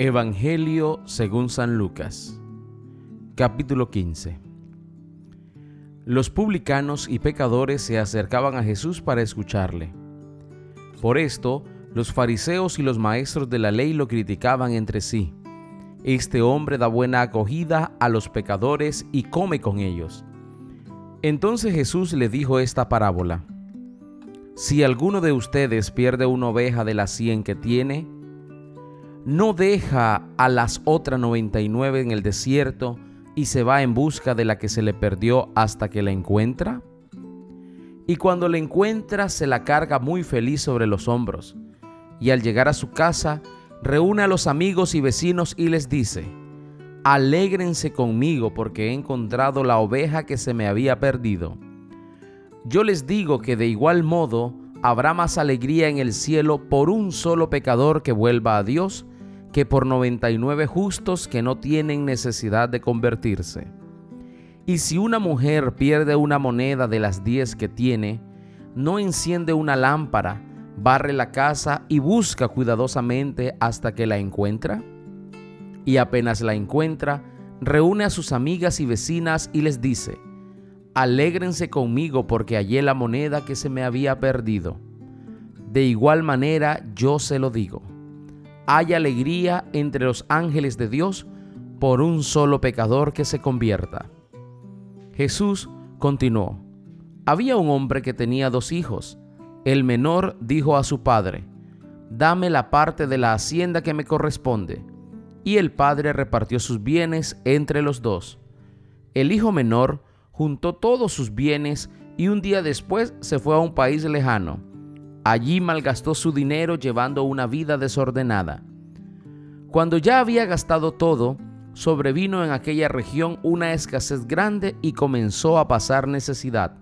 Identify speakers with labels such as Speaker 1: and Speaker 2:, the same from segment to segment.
Speaker 1: Evangelio según San Lucas Capítulo 15 Los publicanos y pecadores se acercaban a Jesús para escucharle. Por esto, los fariseos y los maestros de la ley lo criticaban entre sí. Este hombre da buena acogida a los pecadores y come con ellos. Entonces Jesús le dijo esta parábola. Si alguno de ustedes pierde una oveja de las cien que tiene, no deja a las otras 99 en el desierto y se va en busca de la que se le perdió hasta que la encuentra? Y cuando la encuentra se la carga muy feliz sobre los hombros, y al llegar a su casa reúne a los amigos y vecinos y les dice, Alégrense conmigo porque he encontrado la oveja que se me había perdido. Yo les digo que de igual modo habrá más alegría en el cielo por un solo pecador que vuelva a Dios que por 99 justos que no tienen necesidad de convertirse. Y si una mujer pierde una moneda de las 10 que tiene, no enciende una lámpara, barre la casa y busca cuidadosamente hasta que la encuentra. Y apenas la encuentra, reúne a sus amigas y vecinas y les dice, Alégrense conmigo porque hallé la moneda que se me había perdido. De igual manera yo se lo digo. Hay alegría entre los ángeles de Dios por un solo pecador que se convierta. Jesús continuó. Había un hombre que tenía dos hijos. El menor dijo a su padre, Dame la parte de la hacienda que me corresponde. Y el padre repartió sus bienes entre los dos. El hijo menor juntó todos sus bienes y un día después se fue a un país lejano. Allí malgastó su dinero llevando una vida desordenada. Cuando ya había gastado todo, sobrevino en aquella región una escasez grande y comenzó a pasar necesidad.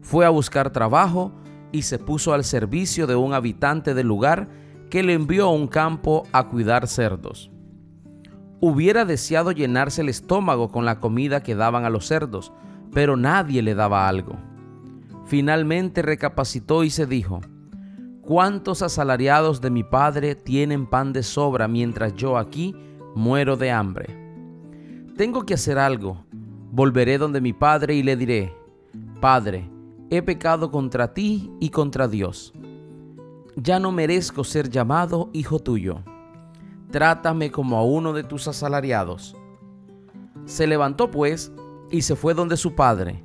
Speaker 1: Fue a buscar trabajo y se puso al servicio de un habitante del lugar que le envió a un campo a cuidar cerdos hubiera deseado llenarse el estómago con la comida que daban a los cerdos, pero nadie le daba algo. Finalmente recapacitó y se dijo, ¿cuántos asalariados de mi padre tienen pan de sobra mientras yo aquí muero de hambre? Tengo que hacer algo. Volveré donde mi padre y le diré, Padre, he pecado contra ti y contra Dios. Ya no merezco ser llamado hijo tuyo trátame como a uno de tus asalariados. Se levantó pues y se fue donde su padre.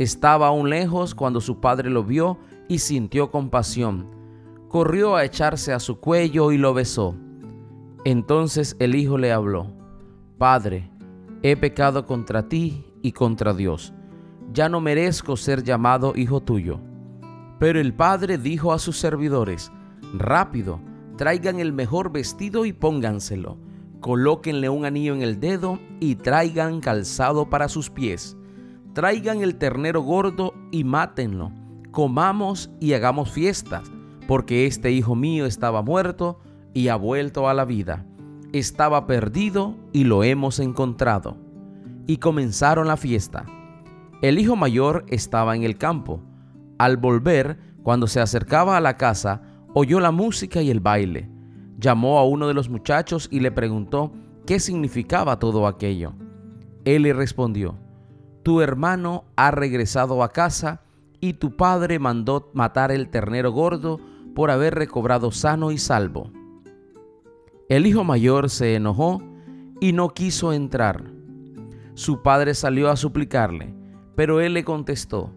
Speaker 1: Estaba aún lejos cuando su padre lo vio y sintió compasión. Corrió a echarse a su cuello y lo besó. Entonces el hijo le habló, Padre, he pecado contra ti y contra Dios. Ya no merezco ser llamado hijo tuyo. Pero el padre dijo a sus servidores, Rápido, traigan el mejor vestido y pónganselo. Colóquenle un anillo en el dedo y traigan calzado para sus pies. Traigan el ternero gordo y mátenlo. Comamos y hagamos fiestas, porque este hijo mío estaba muerto y ha vuelto a la vida. Estaba perdido y lo hemos encontrado. Y comenzaron la fiesta. El hijo mayor estaba en el campo. Al volver, cuando se acercaba a la casa, oyó la música y el baile. Llamó a uno de los muchachos y le preguntó qué significaba todo aquello. Él le respondió, Tu hermano ha regresado a casa y tu padre mandó matar el ternero gordo por haber recobrado sano y salvo. El hijo mayor se enojó y no quiso entrar. Su padre salió a suplicarle, pero él le contestó,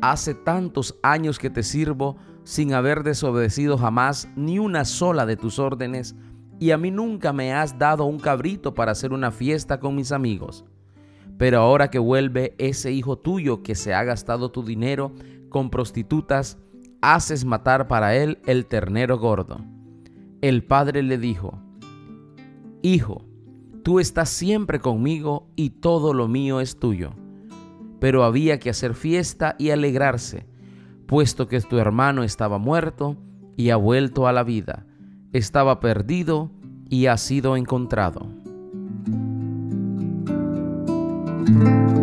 Speaker 1: Hace tantos años que te sirvo, sin haber desobedecido jamás ni una sola de tus órdenes, y a mí nunca me has dado un cabrito para hacer una fiesta con mis amigos. Pero ahora que vuelve ese hijo tuyo que se ha gastado tu dinero con prostitutas, haces matar para él el ternero gordo. El padre le dijo, Hijo, tú estás siempre conmigo y todo lo mío es tuyo. Pero había que hacer fiesta y alegrarse puesto que tu hermano estaba muerto y ha vuelto a la vida, estaba perdido y ha sido encontrado. thank you